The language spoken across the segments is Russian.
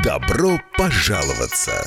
Добро пожаловаться!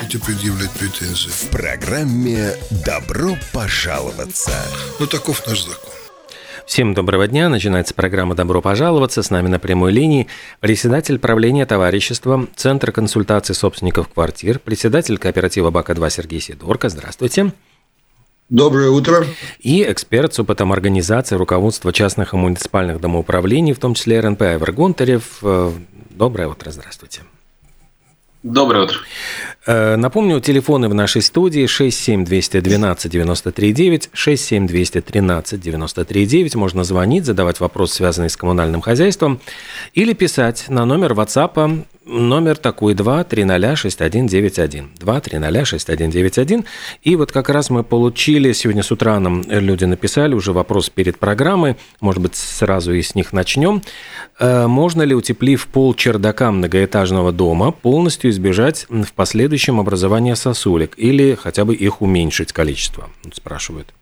предъявлять претензии? В программе «Добро пожаловаться». Ну, таков наш закон. Всем доброго дня. Начинается программа «Добро пожаловаться». С нами на прямой линии председатель правления товарищества, Центр консультации собственников квартир, председатель кооператива «Бака-2» Сергей Сидорко. Здравствуйте. Доброе утро. И эксперт с опытом организации руководства частных и муниципальных домоуправлений, в том числе РНП Айвар Гонтарев. Э, Доброе утро, здравствуйте. Доброе утро. Э, Напомню, телефоны в нашей студии 67212 939, 67213 939. Можно звонить, задавать вопрос, связанный с коммунальным хозяйством, или писать на номер WhatsApp номер такой 2 300 6191. 2 300 6191. И вот как раз мы получили, сегодня с утра нам люди написали уже вопрос перед программой, может быть, сразу и с них начнем. Э, Можно ли, утеплив пол чердака многоэтажного дома, полностью избежать в последующем образования сосулек или хотя бы их уменьшить количество? Спрашивают.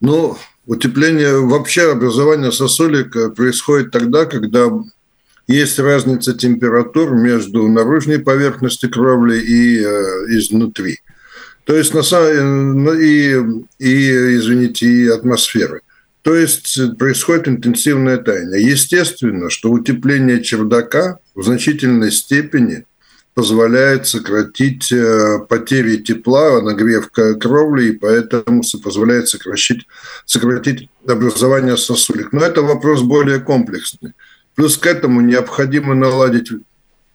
Ну, утепление, вообще образование сосулек э, происходит тогда, когда есть разница температур между наружной поверхностью кровли и э, изнутри. То есть, на самом и, и, извините, и атмосферы. То есть э, происходит интенсивное таяние. Естественно, что утепление чердака в значительной степени позволяет сократить э, потери тепла, нагрев кровли, и поэтому позволяет сокращить, сократить образование сосулек. Но это вопрос более комплексный. Плюс к этому необходимо наладить,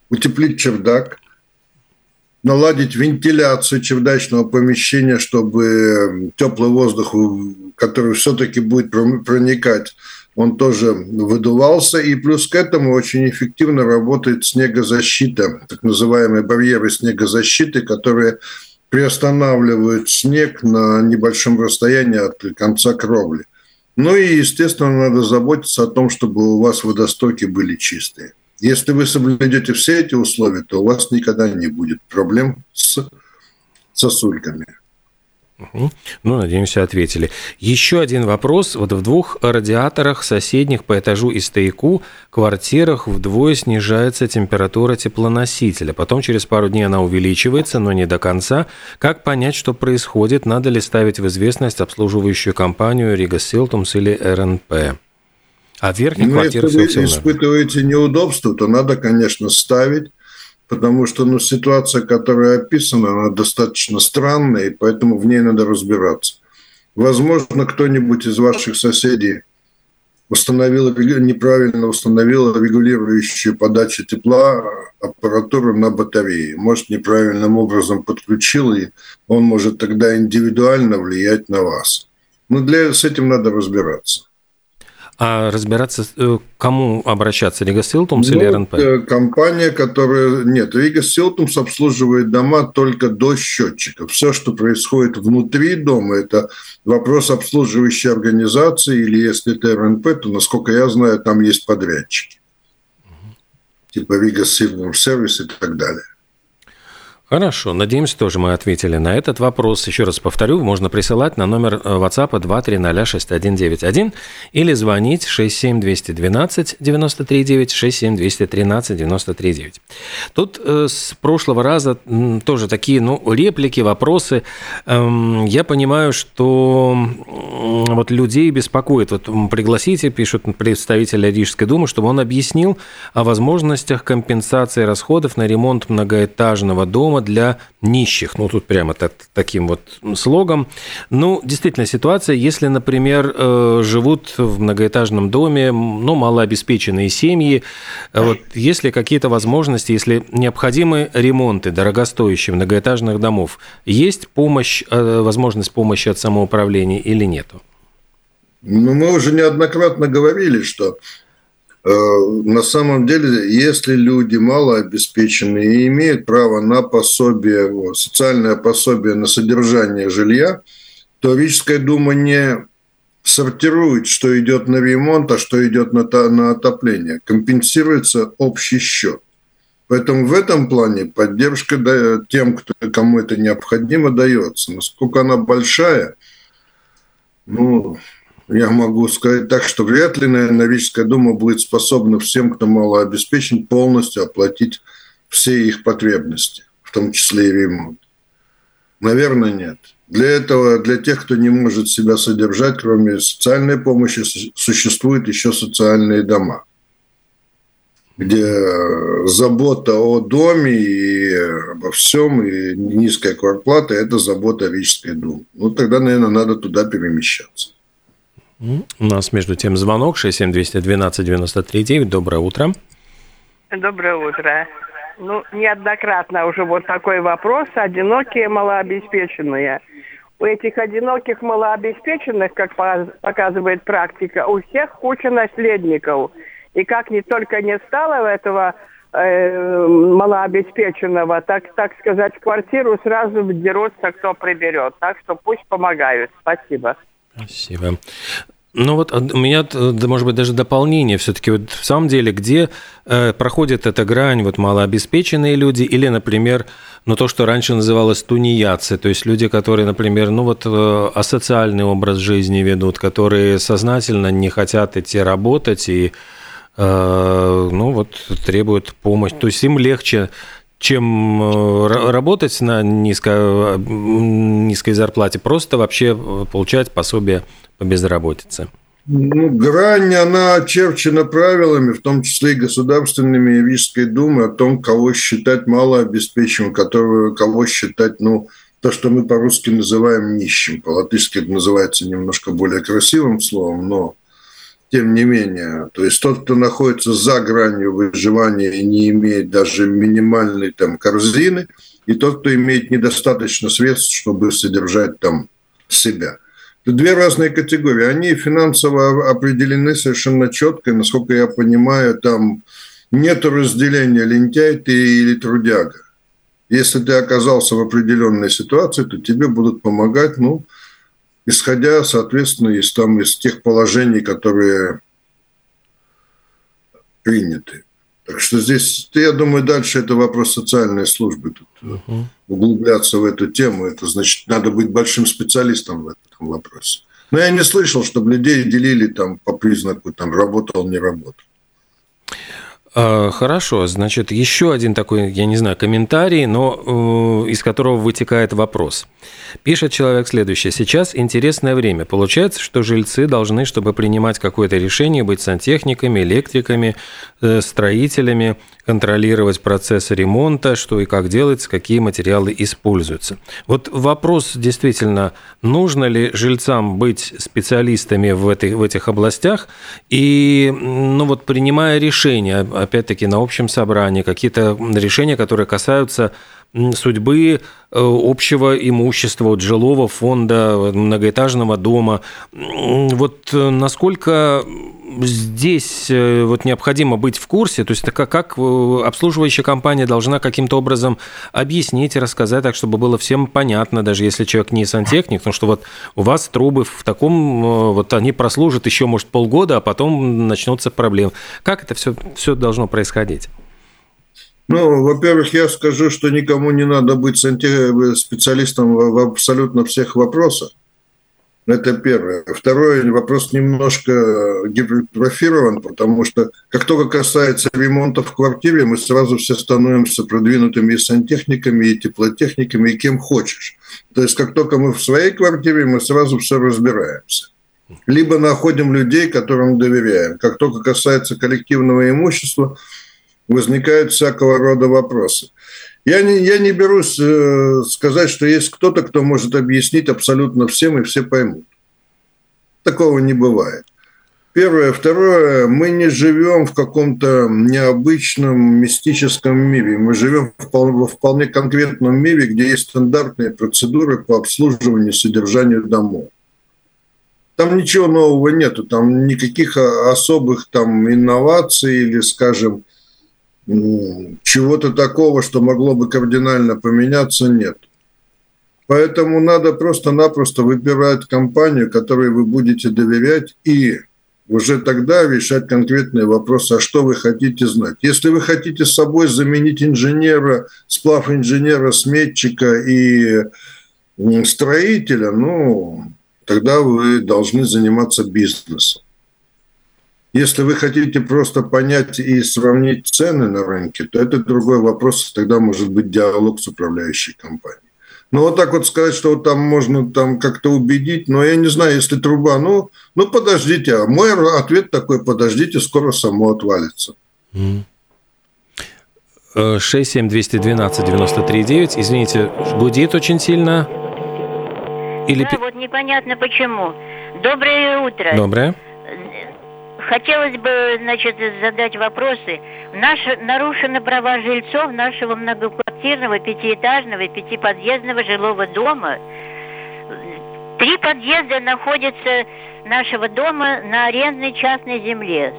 утеплить чердак, наладить вентиляцию чердачного помещения, чтобы теплый воздух, который все-таки будет проникать, он тоже выдувался. И плюс к этому очень эффективно работает снегозащита, так называемые барьеры снегозащиты, которые приостанавливают снег на небольшом расстоянии от конца кровли. Ну и, естественно, надо заботиться о том, чтобы у вас водостоки были чистые. Если вы соблюдете все эти условия, то у вас никогда не будет проблем с сосульками. Ну, надеемся, ответили. Еще один вопрос. Вот в двух радиаторах соседних по этажу и стояку квартирах вдвое снижается температура теплоносителя. Потом через пару дней она увеличивается, но не до конца. Как понять, что происходит? Надо ли ставить в известность обслуживающую компанию Рига Силтумс или РНП? А в верхних Ну, квартирах если вы все испытываете неудобства, то надо, конечно, ставить, потому что ну, ситуация, которая описана, она достаточно странная, и поэтому в ней надо разбираться. Возможно, кто-нибудь из ваших соседей установил, неправильно установил регулирующую подачу тепла аппаратуру на батарее. Может, неправильным образом подключил, и он может тогда индивидуально влиять на вас. Но для, с этим надо разбираться. А разбираться, э, кому обращаться? Rīgas Siltums или Ну, РНП? э, Компания, которая... Нет, Rīgas Siltums обслуживает дома только до счетчиков. Все, что происходит внутри дома, это вопрос обслуживающей организации, или если это РНП, то, насколько я знаю, там есть подрядчики. Типа Rīgas Siltums сервис и так далее. Хорошо, надеемся, тоже мы ответили на этот вопрос. Еще раз повторю, можно присылать на номер э, WhatsApp 2306191 или звонить 67212 939 67213 939. Тут э, с прошлого раза тоже такие ну, реплики, вопросы. Эм, я понимаю, что вот людей беспокоит. Вот пригласите, пишут представители Рижской думы, чтобы он объяснил о возможностях компенсации расходов на ремонт многоэтажного дома для нищих. Ну, тут прямо так, таким вот слогом. Ну, действительно, ситуация, если, например, э, живут в многоэтажном доме, ну, малообеспеченные семьи, э, вот есть ли какие-то возможности, если необходимы ремонты дорогостоящих многоэтажных домов, есть помощь, э, возможность помощи от самоуправления или нету? Ну, мы уже неоднократно говорили, что на самом деле, если люди малообеспеченные и имеют право на пособие, социальное пособие на содержание жилья, то Рижская дума не сортирует, что идет на ремонт, а что идет на, на отопление. Компенсируется общий счет. Поэтому в этом плане поддержка тем, кто, кому это необходимо, дается. Насколько она большая, ну, я могу сказать так, что вряд ли, наверное, Рижская дума будет способна всем, кто малообеспечен, полностью оплатить все их потребности, в том числе и ремонт. Наверное, нет. Для этого, для тех, кто не может себя содержать, кроме социальной помощи, существуют еще социальные дома, где забота о доме и обо всем, и низкая квартплата – это забота Рижской думы. Ну, тогда, наверное, надо туда перемещаться. У нас, между тем, звонок 67212-93-9. Доброе утро. Доброе утро. Ну, неоднократно уже вот такой вопрос. Одинокие, малообеспеченные. У этих одиноких, малообеспеченных, как показывает практика, у всех куча наследников. И как не только не стало этого э, малообеспеченного, так, так сказать, квартиру сразу дерутся, кто приберет. Так что пусть помогают. Спасибо. Спасибо. Ну вот у меня, может быть, даже дополнение все-таки. Вот в самом деле, где э, проходит эта грань, вот малообеспеченные люди или, например, ну то, что раньше называлось тунеядцы, то есть люди, которые, например, ну вот э, асоциальный образ жизни ведут, которые сознательно не хотят идти работать и э, ну вот требуют помощи. То есть им легче чем э, работать на низко, низкой зарплате, просто вообще получать пособие по безработице? Ну, грань, она очерчена правилами, в том числе и государственными и Рижской думы, о том, кого считать малообеспеченным, которого, кого считать, ну, то, что мы по-русски называем нищим. По-латышски это называется немножко более красивым словом, но тем не менее. То есть тот, кто находится за гранью выживания и не имеет даже минимальной там корзины, и тот, кто имеет недостаточно средств, чтобы содержать там себя. Это две разные категории. Они финансово определены совершенно четко. Насколько я понимаю, там нет разделения лентяй ты или трудяга. Если ты оказался в определенной ситуации, то тебе будут помогать, ну, исходя, соответственно, из, там, из тех положений, которые приняты. Так что здесь, я думаю, дальше это вопрос социальной службы. Тут угу. углубляться в эту тему, это значит, надо быть большим специалистом в этом вопросе. Но я не слышал, чтобы людей делили там по признаку, там, работал, не работал. А, хорошо, значит, еще один такой, я не знаю, комментарий, но э, из которого вытекает вопрос. Пишет человек следующее. Сейчас интересное время. Получается, что жильцы должны, чтобы принимать какое-то решение, быть сантехниками, электриками, э, строителями, контролировать процесс ремонта, что и как делается, какие материалы используются. Вот вопрос действительно, нужно ли жильцам быть специалистами в, этой, в этих областях и, ну вот, принимая решения, опять-таки, на общем собрании, какие-то решения, которые касаются судьбы э, общего имущества, вот, жилого фонда, многоэтажного дома. Вот э, насколько здесь э, вот необходимо быть в курсе, то есть как, как обслуживающая компания должна каким-то образом объяснить и рассказать так, чтобы было всем понятно, даже если человек не сантехник, потому что вот у вас трубы в таком, вот они прослужат еще, может, полгода, а потом начнутся проблемы. Как это все, все должно происходить? Ну, во-первых, я скажу, что никому не надо быть специалистом в абсолютно всех вопросах. Это первое. Второй вопрос немножко гипертрофирован, потому что как только касается ремонта в квартире, мы сразу все становимся продвинутыми и сантехниками, и теплотехниками, и кем хочешь. То есть как только мы в своей квартире, мы сразу все разбираемся. Либо находим людей, которым доверяем. Как только касается коллективного имущества, возникают всякого рода вопросы. Я не, я не берусь э, сказать, что есть кто-то, кто может объяснить абсолютно всем, и все поймут. Такого не бывает. Первое. Второе. Мы не живем в каком-то необычном мистическом мире. Мы живем во вполне конкретном мире, где есть стандартные процедуры по обслуживанию и содержанию домов. Там ничего нового нету, там никаких особых там инноваций или, скажем, чего-то такого, что могло бы кардинально поменяться, нет. Поэтому надо просто-напросто выбирать компанию, которой вы будете доверять, и уже тогда решать конкретные вопросы, а что вы хотите знать. Если вы хотите с собой заменить инженера, сплав инженера, сметчика и строителя, ну, тогда вы должны заниматься бизнесом. Если вы хотите просто понять и сравнить цены на рынке, то это другой вопрос, тогда может быть диалог с управляющей компанией. Но вот так вот сказать, что вот там можно там как-то убедить, но я не знаю, если труба, ну, ну подождите, а мой ответ такой, подождите, скоро само отвалится. 67212-93-9, извините, гудит очень сильно? Или... Да, вот непонятно почему. Доброе утро. Доброе. Хотелось бы, значит, задать вопросы. Наши, нарушены права жильцов нашего многоквартирного, пятиэтажного и пятиподъездного жилого дома. Три подъезда находятся нашего дома на арендной частной земле.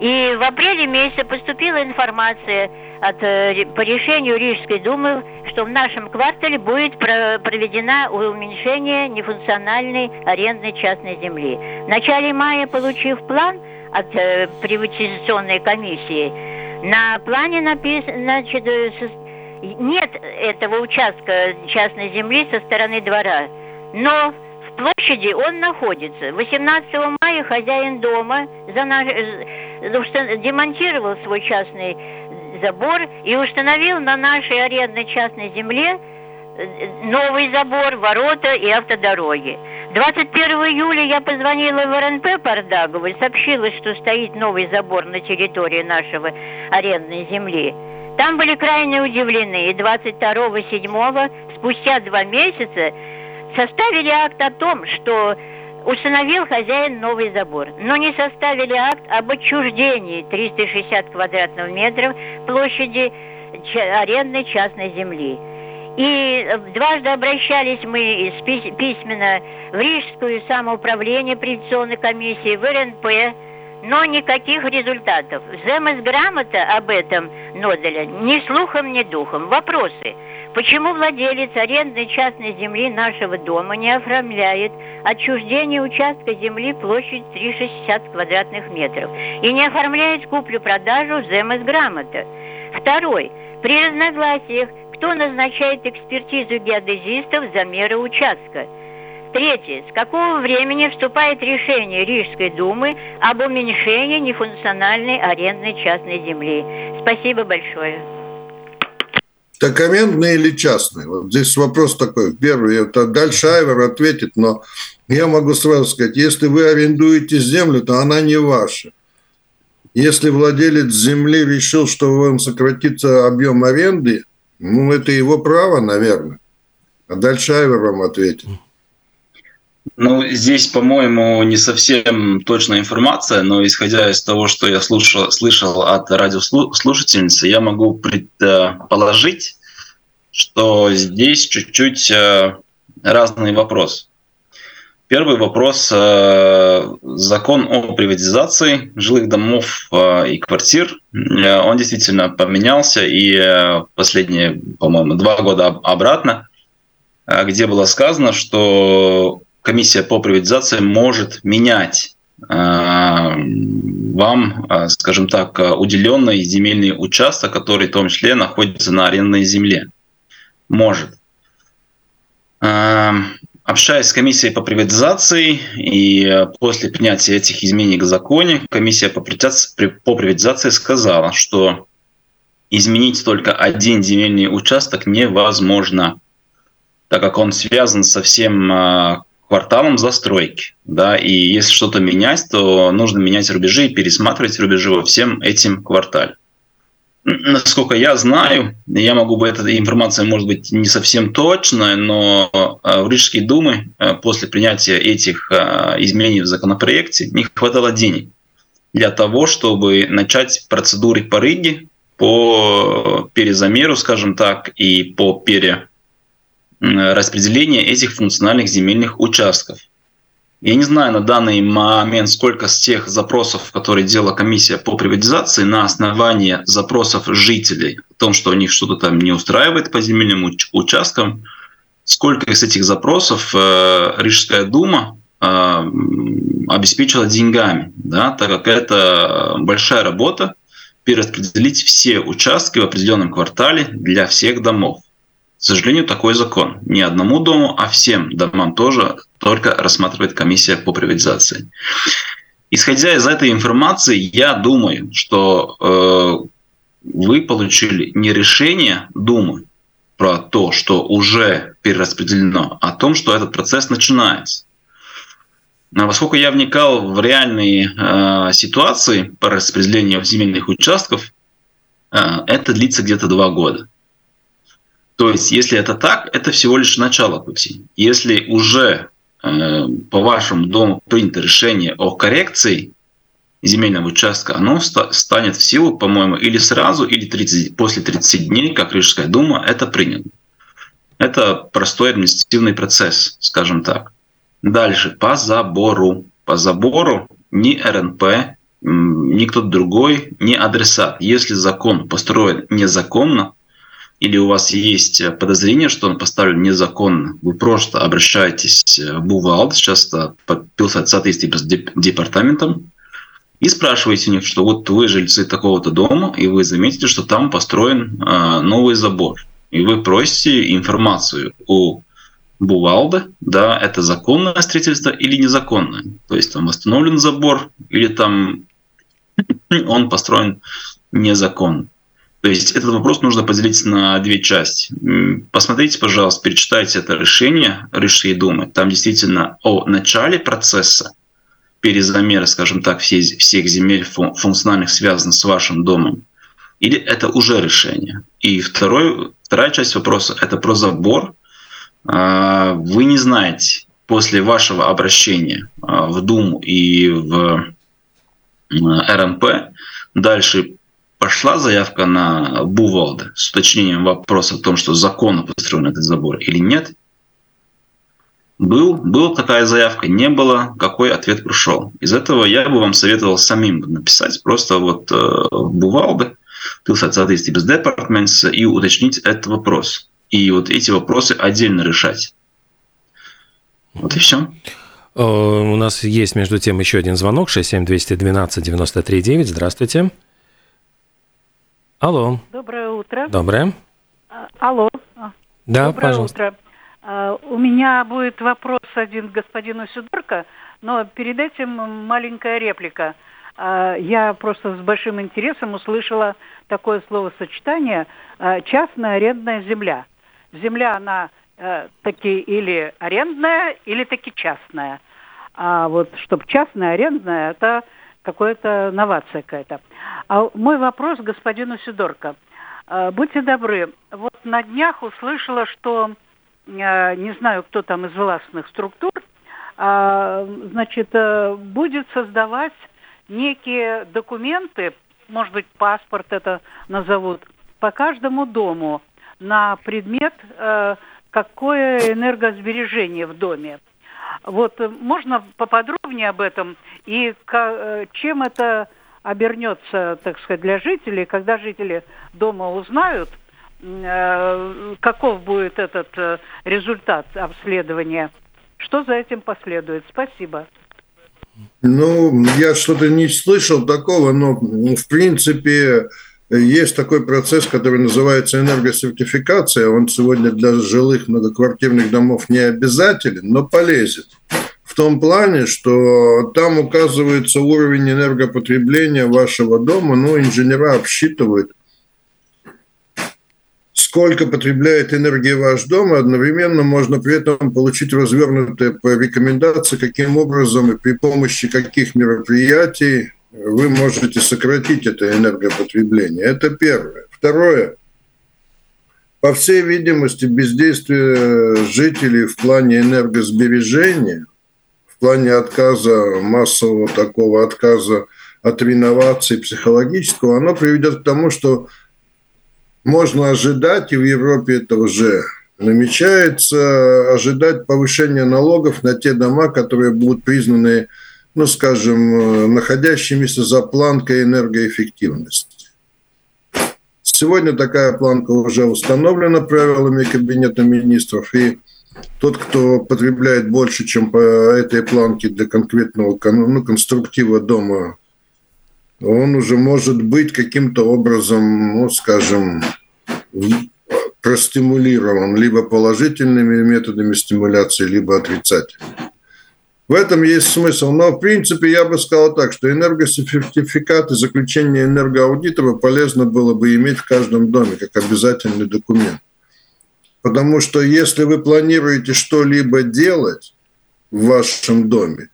И в апреле месяце поступила информация от, э, по решению Рижской думы, что в нашем квартале будет проведена уменьшение нефункциональной арендной частной земли. В начале мая, получив план от э, приватизационной комиссии, на плане написано, значит, э, нет этого участка частной земли со стороны двора, но в площади он находится. 18 мая хозяин дома за наш, демонтировал свой частный забор и установил на нашей арендной частной земле э, новый забор, ворота и автодороги. 21 июля я позвонила в РНП Пардагову и сообщила, что стоит новый забор на территории нашего арендной земли. Там были крайне удивлены, и 22-7 спустя два месяца составили акт о том, что установил хозяин новый забор, но не составили акт об отчуждении 360 квадратных метров площади арендной частной земли. И дважды обращались мы письменно в Рижскую самоуправление приватизационной комиссии, в РНП, но никаких результатов. ЗМС грамота об этом Ноделя ни слухом, ни духом. Вопросы. Почему владелец арендной частной земли нашего дома не оформляет отчуждение участка земли площадь 360 квадратных метров и не оформляет куплю-продажу ЗМС грамота? Второй. При разногласиях, кто назначает экспертизу геодезистов замера участка? Третье. С какого времени вступает решение Рижской думы об уменьшении нефункциональной арендной частной земли? Спасибо большое. Арендные или частные? Вот здесь вопрос такой. Первый, это дальше Айвер ответит, но я могу сразу сказать, если вы арендуете землю, то она не ваша. Если владелец земли решил, что он сократится объем аренды, ну, это его право, наверное. А дальше Айвер вам ответит. Ну, здесь, по-моему, не совсем точная информация, но исходя из того, что я слушал, слышал от радиослушательницы, я могу предположить, что здесь чуть-чуть э, разный вопрос. Первый вопрос. Э, закон о приватизации жилых домов э, и квартир, он действительно поменялся, и последние, по-моему, два года обратно, где было сказано, что комиссия по приватизации может менять э, вам, скажем так, уделенный земельный участок, который в том числе находится на арендной земле. Может. Общаясь с комиссией по приватизации и после принятия этих изменений к законе, комиссия по приватизации сказала, что изменить только один земельный участок невозможно, так как он связан со всем кварталом застройки. Да, и если что-то менять, то нужно менять рубежи и пересматривать рубежи во всем этим квартале. Насколько я знаю, я могу быть, эта информация может быть не совсем точная, но а, в Рижской Думы а, после принятия этих изменений в законопроекте не хватало денег для того, чтобы начать процедуры по Риге по перезамеру, скажем так, и по перераспределению этих функциональных земельных участков. Я не знаю на данный момент, сколько с тех запросов, которые делала комиссия по приватизации, на основании запросов жителей о том, что у них что-то там не устраивает по земельным участкам, сколько из этих запросов э, Рижская дума э, обеспечила деньгами, да, так как это большая работа, перераспределить все участки в определенном квартале для всех домов. К сожалению, такой закон. Не одному дому, а всем домам тоже только рассматривает комиссия по приватизации. Исходя из этой информации, я думаю, что э, вы получили не решение Думы про то, что уже перераспределено, а о том, что этот процесс начинается. А поскольку я вникал в реальные э, ситуации по распределению земельных участков, э, это длится где-то два года. То есть, если это так, это всего лишь начало пути. Если уже э, по вашему дому принято решение о коррекции земельного участка, оно станет в силу, по-моему, или сразу, или 30, после 30 дней, как Рижская дума, это принято. Это простой административный процесс, скажем так. Дальше, по забору. По забору ни РНП, ни кто-то другой, ни адресат. Если закон построен незаконно, или у вас есть подозрение, что он поставлен незаконно, вы просто обращаетесь в Бувалд, часто подписывается соответствие с департаментом, и спрашиваете у них, что вот вы жильцы такого-то дома, и вы заметите, что там построен э, новый забор. И вы просите информацию о Бувалда, да, это законное строительство или незаконное. То есть там восстановлен забор или там он построен незаконно. То есть этот вопрос нужно поделить на две части. Посмотрите, пожалуйста, перечитайте это решение Рижской думы. Там действительно о начале процесса перезамера, скажем так, всех, всех земель функциональных связано с вашим домом. Или это уже решение. И второй, вторая часть вопроса – это про забор, а, вы не знаете после вашего обращения а, в Думу и в РНП, дальше пошла заявка на Бувалда с уточнением вопроса о том, что законно построен этот забор или нет. Был, была такая заявка, не было, какой ответ пришел. Из этого я бы вам советовал самим написать просто вот э, Бувалда, pilsētas без департамента и уточнить этот вопрос и вот эти вопросы отдельно решать. Вот и все. Э, у нас есть, между тем, еще один звонок, 67212-93-9. Здравствуйте. Алло. Доброе утро. Доброе. А, алло. Да, Доброе пожалуйста. утро. А, у меня будет вопрос один к господину Сидорко, но перед этим маленькая реплика. А, я просто с большим интересом услышала такое словосочетание «частная арендная земля» земля, она э, таки или арендная, или таки частная. А вот чтобы частная, арендная, это какая-то новация какая-то. А мой вопрос господину Сидорко. Э, будьте добры, вот на днях услышала, что, э, не знаю, кто там из властных структур, э, значит, э, будет создавать некие документы, может быть, паспорт это назовут, по каждому дому – на предмет, э, какое энергосбережение в доме. Вот э, можно поподробнее об этом и э, чем это обернется, так сказать, для жителей, когда жители дома узнают, каков будет этот результат обследования, что за этим последует. Спасибо. Ну, я что-то не слышал такого, но в принципе есть такой процесс, который называется энергосертификация. Он сегодня для жилых многоквартирных домов не обязателен, но полезен. В том плане, что там указывается уровень энергопотребления вашего дома, ну, инженера обсчитывают – сколько потребляет энергии ваш дом, и одновременно можно при этом получить развернутые рекомендации, каким образом и при помощи каких мероприятий вы можете сократить это энергопотребление. Это первое. Второе. По всей видимости, бездействие жителей в плане энергосбережения, в плане отказа, массового такого отказа от реновации психологического, оно приведет к тому, что можно ожидать, и в Европе это уже намечается, ожидать повышения налогов на те дома, которые будут признаны, ну, скажем, находящимися за планкой энергоэффективности. Сегодня такая планка уже установлена правилами Кабинета министров, и тот, кто потребляет больше, чем по этой планке для конкретного ну, конструктива дома, он уже может быть каким-то образом, ну, скажем, простимулирован либо положительными методами стимуляции, либо отрицательными. В этом есть смысл. Но, в принципе, я бы сказал так, что энергосертификат и заключение энергоаудитора полезно было бы иметь в каждом доме, как обязательный документ. Потому что если вы планируете что-либо делать в вашем доме,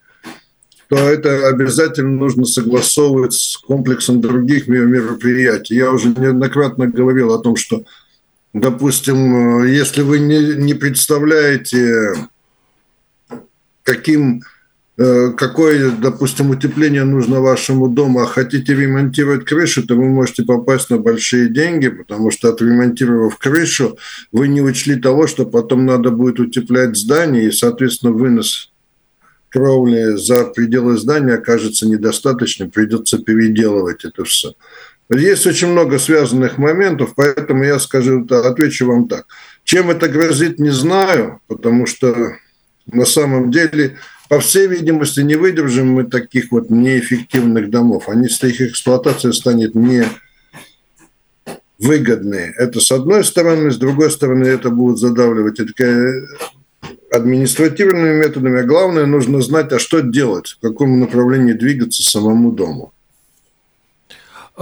то это обязательно нужно согласовывать с комплексом других мероприятий. Я уже неоднократно говорил о том, что, допустим, если вы не, не представляете, каким э, какое, допустим, утепление нужно вашему дому, а хотите ремонтировать крышу, то вы можете попасть на большие деньги, потому что отремонтировав крышу, вы не учли того, что потом надо будет утеплять здание, и, соответственно, вынос кровли за пределы здания окажется недостаточным, придется переделывать это все. Есть очень много связанных моментов, поэтому я скажу, отвечу вам так. Чем это грозит, не знаю, потому что на самом деле, по всей видимости, не выдержим мы таких вот неэффективных домов. Они, их эксплуатация станет не выгодные. Это с одной стороны, с другой стороны, это будет задавливать. Это административными методами, а главное, нужно знать, а что делать, в каком направлении двигаться самому дому.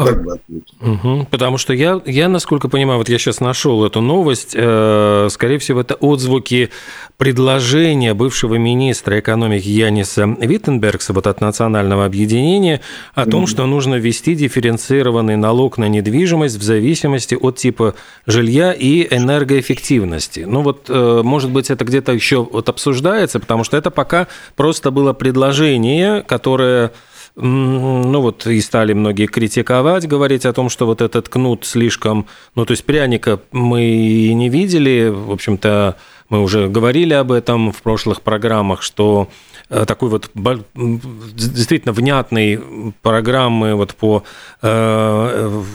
Так бы угу, потому что я, я, насколько понимаю, вот я сейчас нашел эту новость, э, скорее всего, это отзвуки предложения бывшего министра экономики Яниса Виттенбергса вот от национального объединения о том, угу. что нужно ввести дифференцированный налог на недвижимость в зависимости от типа жилья и энергоэффективности. Ну вот, э, может быть, это где-то еще вот обсуждается, потому что это пока просто было предложение, которое ну вот и стали многие критиковать, говорить о том, что вот этот кнут слишком, ну то есть пряника мы и не видели, в общем-то мы уже говорили об этом в прошлых программах, что такой вот действительно внятной программы вот по э,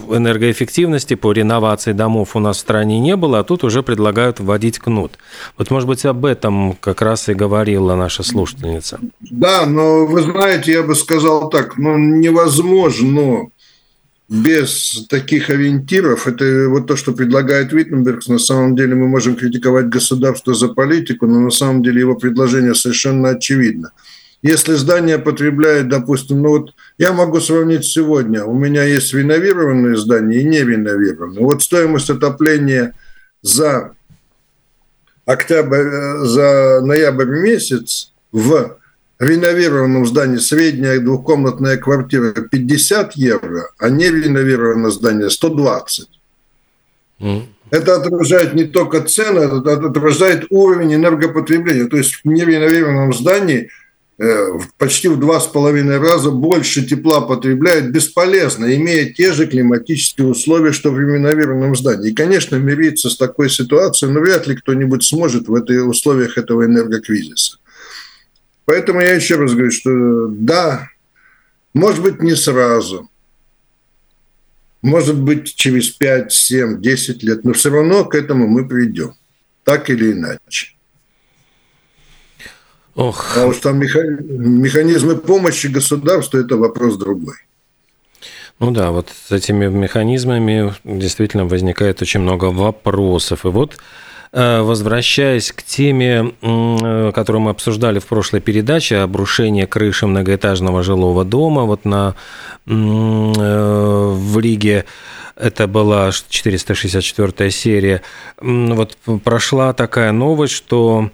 энергоэффективности, по реновации домов у нас в стране не было, а тут уже предлагают вводить кнут. Вот, может быть, об этом как раз и говорила наша слушательница. Да, но вы знаете, я бы сказал так, ну, невозможно без таких ориентиров, это вот то, что предлагает Виттенберг, на самом деле мы можем критиковать государство за политику, но на самом деле его предложение совершенно очевидно. Если здание потребляет, допустим, ну вот я могу сравнить сегодня, у меня есть реновированные здания и не реновированные. Вот стоимость отопления за октябрь, за ноябрь месяц в реновированном здании средняя двухкомнатная квартира 50 евро, а не реновированное здание 120. Mm. Это отражает не только цены, это отражает уровень энергопотребления. То есть в нереновированном здании э, почти в два с половиной раза больше тепла потребляют бесполезно, имея те же климатические условия, что в реновированном здании. И, конечно, мириться с такой ситуацией, но вряд ли кто-нибудь сможет в этих условиях этого энергокризиса. Поэтому я еще раз говорю, что да, может быть, не сразу, может быть, через 5, 7, 10 лет, но все равно к этому мы придем, так или иначе. Ох. А уж там механизмы помощи государству – это вопрос другой. Ну да, вот с этими механизмами действительно возникает очень много вопросов. И вот возвращаясь к теме, которую мы обсуждали в прошлой передаче, обрушение крыши многоэтажного жилого дома вот на, э, в Риге, это была 464 серия, вот прошла такая новость, что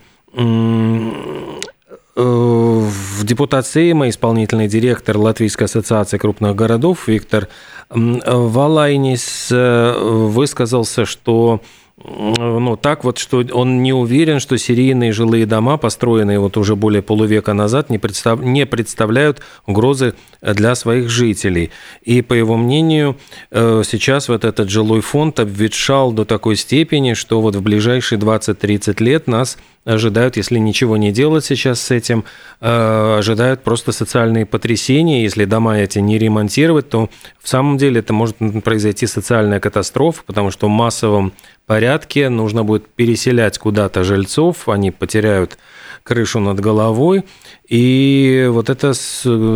Э, в депутации Сейма исполнительный директор Латвийской ассоциации крупных городов Виктор Валайнис э, высказался, что ну, так вот, что он не уверен, что серийные жилые дома, построенные вот уже более полувека назад, не, представ... не представляют угрозы для своих жителей. И, по его мнению, э, сейчас вот этот жилой фонд обветшал до такой степени, что вот в ближайшие 20-30 лет нас ожидают, если ничего не делать сейчас с этим, э, ожидают просто социальные потрясения. Если дома эти не ремонтировать, то в самом деле это может произойти социальная катастрофа, потому что в массовом порядке нужно будет переселять куда-то жильцов, они потеряют крышу над головой. И вот это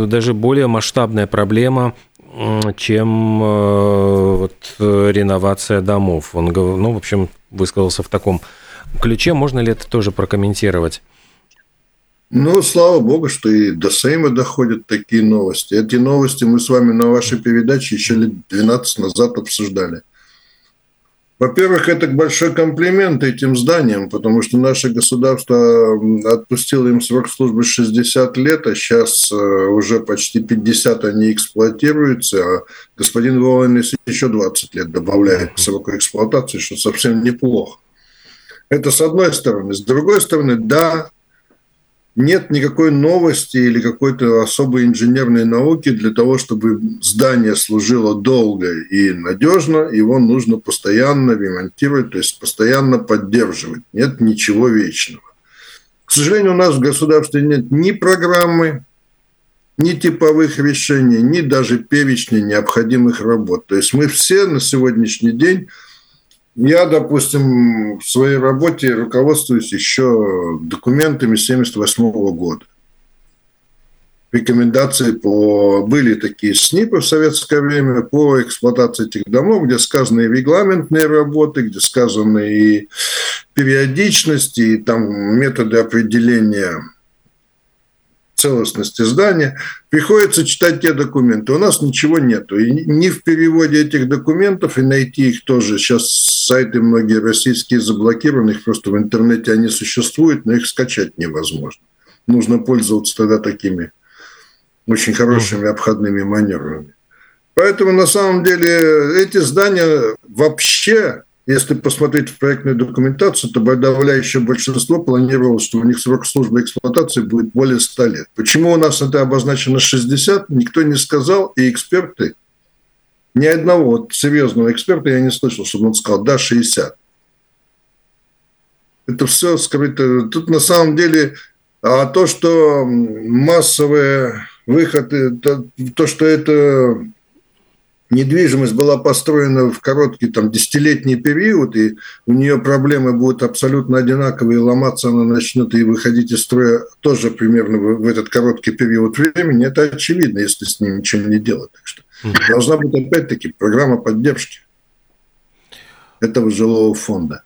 даже более масштабная проблема, чем э, вот, реновация домов. Он, ну, в общем, высказался в таком ключе. Можно ли это тоже прокомментировать? Ну, слава богу, что и до Сейма доходят такие новости. Эти новости мы с вами на вашей передаче еще лет 12 назад обсуждали. Во-первых, это большой комплимент этим зданиям, потому что наше государство отпустило им срок службы 60 лет, а сейчас э, уже почти 50 они эксплуатируются, а господин Волонес еще 20 лет добавляет к сроку эксплуатации, что совсем неплохо. Это с одной стороны. С другой стороны, да, нет никакой новости или какой-то особой инженерной науки для того, чтобы здание служило долго и надежно, его нужно постоянно ремонтировать, то есть постоянно поддерживать. Нет ничего вечного. К сожалению, у нас в государстве нет ни программы, ни типовых решений, ни даже перечня необходимых работ. То есть мы все на сегодняшний день я, допустим, в своей работе руководствуюсь еще документами 1978 года. Рекомендации по... Были такие СНИПы в советское время по эксплуатации этих домов, где сказаны и регламентные работы, где сказаны и периодичности, и там методы определения целостности здания, приходится читать те документы. У нас ничего нету. И ни в переводе этих документов, и найти их тоже. Сейчас сайты многие российские заблокированы, их просто в интернете они существуют, но их скачать невозможно. Нужно пользоваться тогда такими очень хорошими обходными маневрами. Поэтому на самом деле эти здания вообще если посмотреть в проектную документацию, то подавляющее большинство планировалось, что у них срок службы эксплуатации будет более 100 лет. Почему у нас это обозначено 60, никто не сказал, и эксперты, ни одного вот серьезного эксперта я не слышал, чтобы он сказал, да, 60. Это все скрыто. Тут на самом деле а то, что массовые выходы, то, то что это недвижимость была построена в короткий там, десятилетний период, и у нее проблемы будут абсолютно одинаковые, ломаться она начнет и выходить из строя тоже примерно в, этот короткий период времени, это очевидно, если с ним ничего не делать. Так что должна быть опять-таки программа поддержки этого жилого фонда.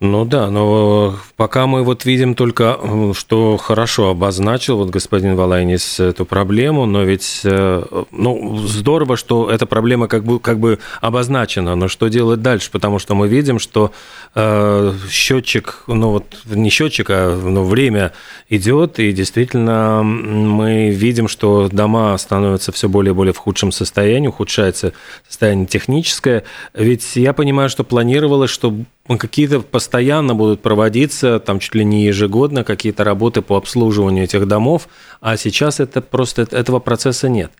Ну да, но пока мы вот видим только, что хорошо обозначил вот господин Валайнис эту проблему, но ведь, э, ну, здорово, что эта проблема как бы, как бы обозначена, но что делать дальше? Потому что мы видим, что э, счетчик, ну вот не счетчик, а ну, время идет, и действительно мы видим, что дома становятся все более и более в худшем состоянии, ухудшается состояние техническое. Ведь я понимаю, что планировалось, что какие-то постоянно будут проводиться, там чуть ли не ежегодно, какие-то работы по обслуживанию этих домов, а сейчас это просто этого процесса нет.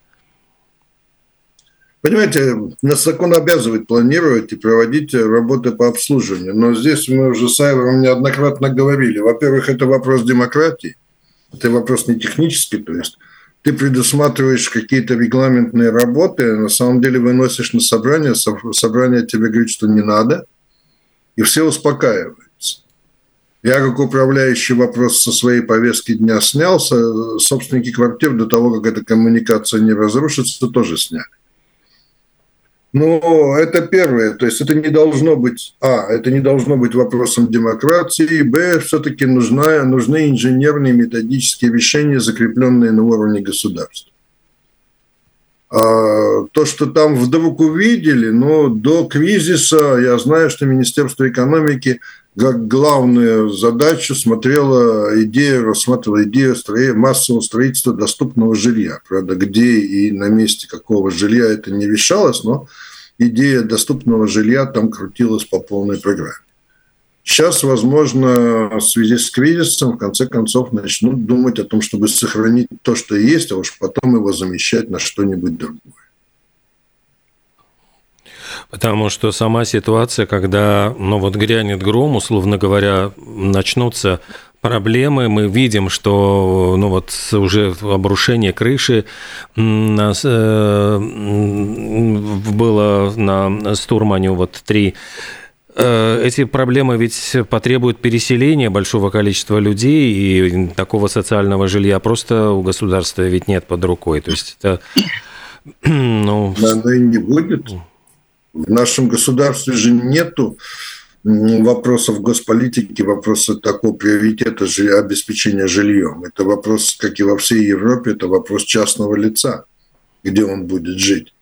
Понимаете, нас закон обязывает планировать и проводить работы по обслуживанию. Но здесь мы уже с Айвором неоднократно говорили. Во-первых, это вопрос демократии. Это вопрос не технический, то есть ты предусматриваешь какие-то регламентные работы, на самом деле выносишь на собрание, собрание тебе говорит, что не надо – и все успокаиваются. Я как управляющий вопрос со своей повестки дня снялся. Собственники квартир до того, как эта коммуникация не разрушится, тоже сняли. Но это первое, то есть это не должно быть, а, это не должно быть вопросом демократии, б, все-таки нужна, нужны инженерные методические решения, закрепленные на уровне государства. А, то, что там вдруг увидели, но до кризиса я знаю, что Министерство экономики как главную задачу смотрела идею, рассматривала идею массового строительства доступного жилья. Правда, где и на месте какого жилья это не решалось, но идея доступного жилья там крутилась по полной программе. Сейчас, возможно, в связи с кризисом, в конце концов, начнут думать о том, чтобы сохранить то, что есть, а уж потом его замещать на что-нибудь другое. Потому что сама ситуация, когда, ну вот грянет гром, условно говоря, начнутся проблемы. Мы видим, что ну вот уже обрушение крыши нас, э, было на Стурмане вот три эти проблемы ведь потребуют переселения большого количества людей, и такого социального жилья просто у государства ведь нет под рукой. То есть это... Ну... Оно и не будет. В нашем государстве же нету вопросов госполитики, вопроса такого приоритета обеспечения жильем. Это вопрос, как и во всей Европе, это вопрос частного лица, где он будет жить.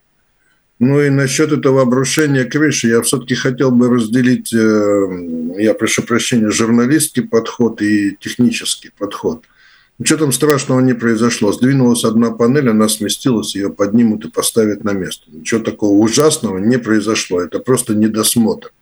Ну и насчет этого обрушения крыши я все-таки хотел бы разделить, э, я прошу прощения, журналистский подход и технический подход. Ничего там страшного не произошло. Сдвинулась одна панель, она сместилась, ее поднимут и поставят на место. Ничего такого ужасного не произошло. Это просто недосмотр.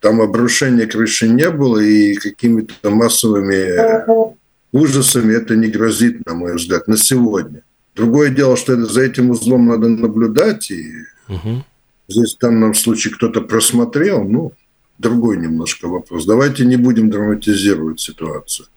Там обрушения крыши не было, и какими-то массовыми ужасами это не грозит, на мой взгляд, на сегодня. Другое дело, что это, за этим узлом надо наблюдать, и угу. здесь в данном случае кто-то просмотрел, ну, другой немножко вопрос. Давайте не будем драматизировать ситуацию.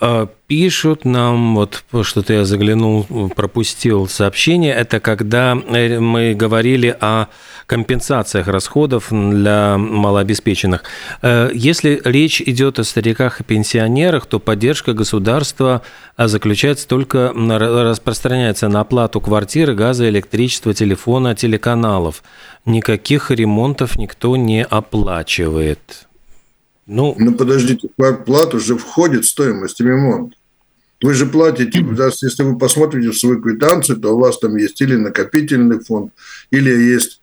А, пишут нам, вот что-то я заглянул, пропустил сообщение, это когда э, мы говорили о компенсациях расходов для малообеспеченных. Э, если речь идет о стариках и пенсионерах, то поддержка государства заключается только, распространяется на оплату квартиры, газа, электричества, телефона, телеканалов. Никаких ремонтов никто не оплачивает. Ну, ну подождите, плату уже входит стоимость ремонта. Вы же платите, если вы посмотрите в свою квитанцию, то у вас там есть или накопительный фонд, или есть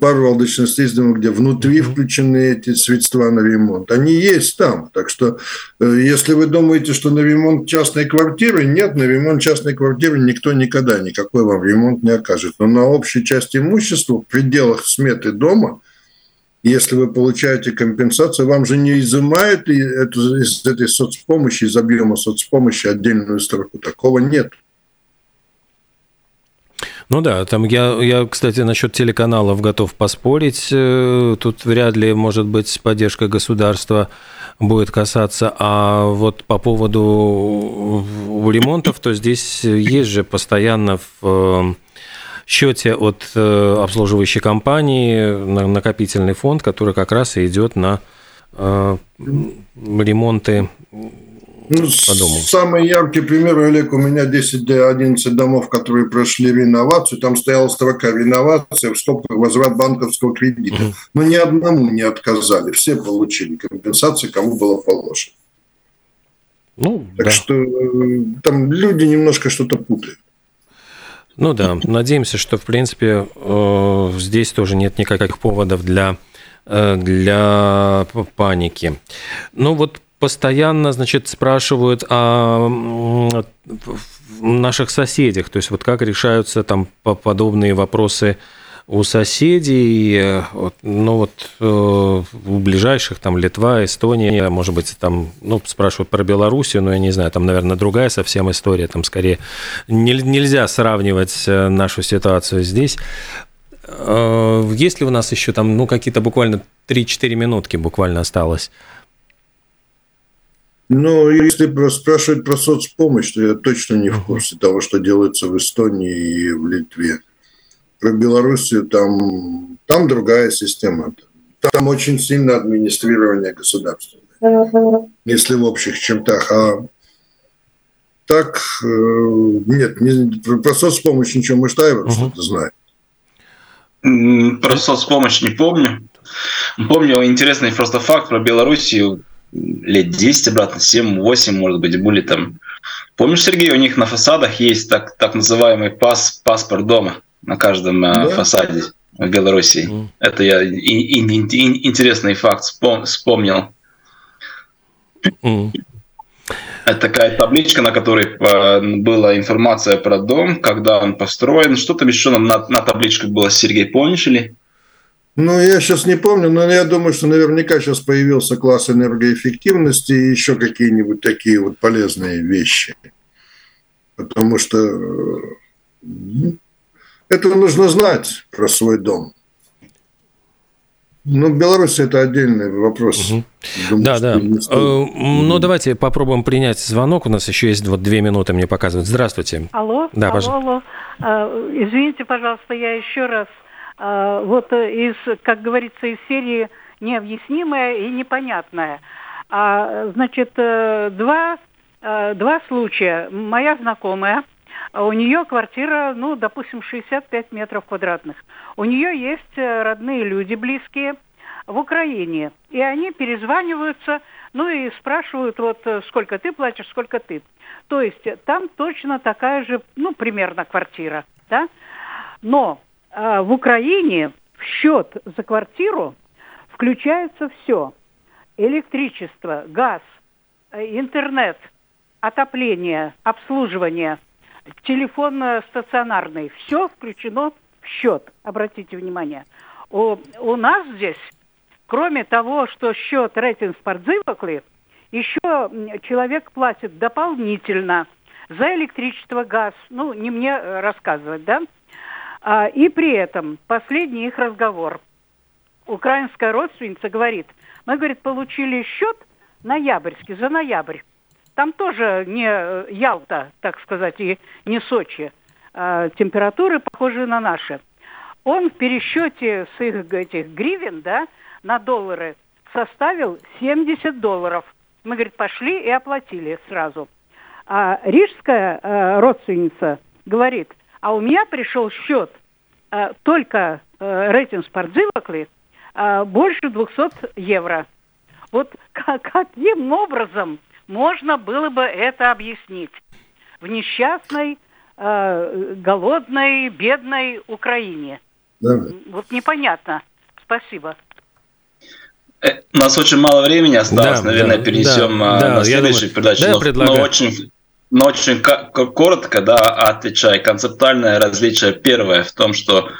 пару волдочных систем, где внутри включены эти средства на ремонт. Они есть там. Так что, э, если вы думаете, что на ремонт частной квартиры, нет, на ремонт частной квартиры никто никогда никакой вам ремонт не окажет. Но на общей части имущества в пределах сметы дома – если вы получаете компенсацию, вам же не изымают эту, из этой соцпомощи, из объема соцпомощи отдельную строку. Такого нет. Ну да, там я, я, кстати, насчет телеканалов готов поспорить. Э, тут вряд ли, может быть, поддержка государства будет касаться. А вот по поводу ремонтов, то здесь есть же постоянно в счете от э, обслуживающей компании накопительный фонд, который как раз и идет на э, ремонты ну. Самый яркий пример, Олег, у меня 10-11 домов, которые прошли реновацию, там стояла строка реновация в стопках возврат банковского кредита. Но ни одному не отказали, все получили компенсацию, кому было положено. Ну, так да. что э, там люди немножко что-то путают. Ну да, надеемся, что, в принципе, э, здесь тоже нет никаких поводов для, э, для паники. Ну вот постоянно, значит, спрашивают о наших соседях, то есть вот как решаются там подобные вопросы у соседей, ну вот э, у ближайших, там Литва, Эстония, может быть, там, ну, спрашивают про Белоруссию, но я не знаю, там, наверное, другая совсем история, там скорее нельзя сравнивать э, нашу ситуацию здесь. Э, есть ли у нас еще там, ну, какие-то буквально 3-4 минутки буквально осталось? Ну, если спрашивать про соцпомощь, то я точно не в курсе того, что делается в Эстонии и в Литве про Белоруссию, там, там другая система. там очень сильно администрирование государства. Если в общих чертах. А так, э, нет, не, про соцпомощь ничего Мыштаева угу. что-то знает. Про соцпомощь не помню. Помню интересный просто факт про Белоруссию лет 10 обратно, 7-8, может быть, были там. Помнишь, Сергей, у них на фасадах есть так, так называемый пас, паспорт дома на каждом э, да? фасаде в Белоруссии. Mm. Это я и, и, и, интересный факт вспомнил. Mm. Это такая табличка, на которой э, была информация про дом, когда он построен. Что там еще на, на табличке было, Сергей, помнишь ли? Ну, я сейчас не помню, но я думаю, что наверняка сейчас появился класс энергоэффективности и еще какие-нибудь такие вот полезные вещи. Потому что э, это нужно знать про свой дом. Ну, Беларусь это отдельный вопрос. Угу. Думаю, да, да. Э, ну, давайте попробуем принять звонок. У нас еще есть вот две минуты, мне показывают. Здравствуйте. Алло, да, алло, пожалуйста. алло. Э, извините, пожалуйста, я еще раз. Э, вот из, как говорится, из серии необъяснимое и непонятное. А, значит, два, два случая. Моя знакомая, у нее квартира, ну, допустим, 65 метров квадратных. У нее есть родные люди близкие – в Украине. И они перезваниваются, ну и спрашивают, вот э, сколько ты платишь, сколько ты. То есть там точно такая же, ну, примерно квартира, да? Но э, в Украине в счет за квартиру включается все. Электричество, газ, э, интернет, отопление, обслуживание, телефон стационарный. Все включено в счет, обратите внимание. У, у нас здесь Кроме того, что счет рейтинг спортзывоклы, еще человек платит дополнительно за электричество, газ. Ну, не мне э, рассказывать, да? А, и при этом последний их разговор. Украинская родственница говорит, мы, говорит, получили счет ноябрьский, за ноябрь. Там тоже не э, Ялта, так сказать, и не Сочи. А, температуры похожие на наши. Он в пересчете с их этих гривен, да, на доллары составил 70 долларов. Мы, говорит, пошли и оплатили сразу. А рижская э, родственница говорит, а у меня пришел счет э, только э, рейтинг спортзывоклы э, больше 200 евро. Вот каким образом можно было бы это объяснить? В несчастной, э, голодной, бедной Украине. Да. Вот непонятно. Спасибо. Э, у нас очень мало времени осталось, да, наверное, да, перенесем да, на следующую передачу. Да, но, но очень, но очень коротко, да, отвечая. Концептуальное различие первое в том, что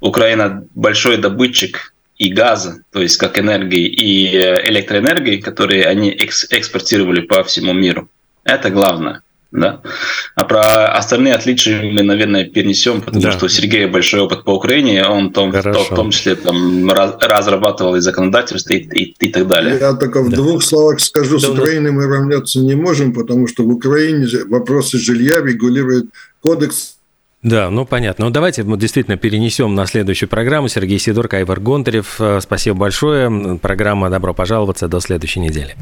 Украина большой добытчик и газа, то есть как энергии, и э, электроэнергии, которые они экспортировали по всему миру. Это главное. Да. А про остальные отличия мы, наверное, перенесем, потому да. что у Сергея большой опыт по Украине, он том, в том числе там, раз, разрабатывал и законодательство и, и, и так далее. Я только в да. двух словах скажу, да, с Украиной мы равняться не можем, потому что в Украине вопросы жилья регулирует кодекс да, ну понятно. Ну давайте мы действительно перенесем на следующую программу. Сергей Сидорко, Айвар Гонтарев. Спасибо большое. Программа «Добро пожаловаться» до следующей недели.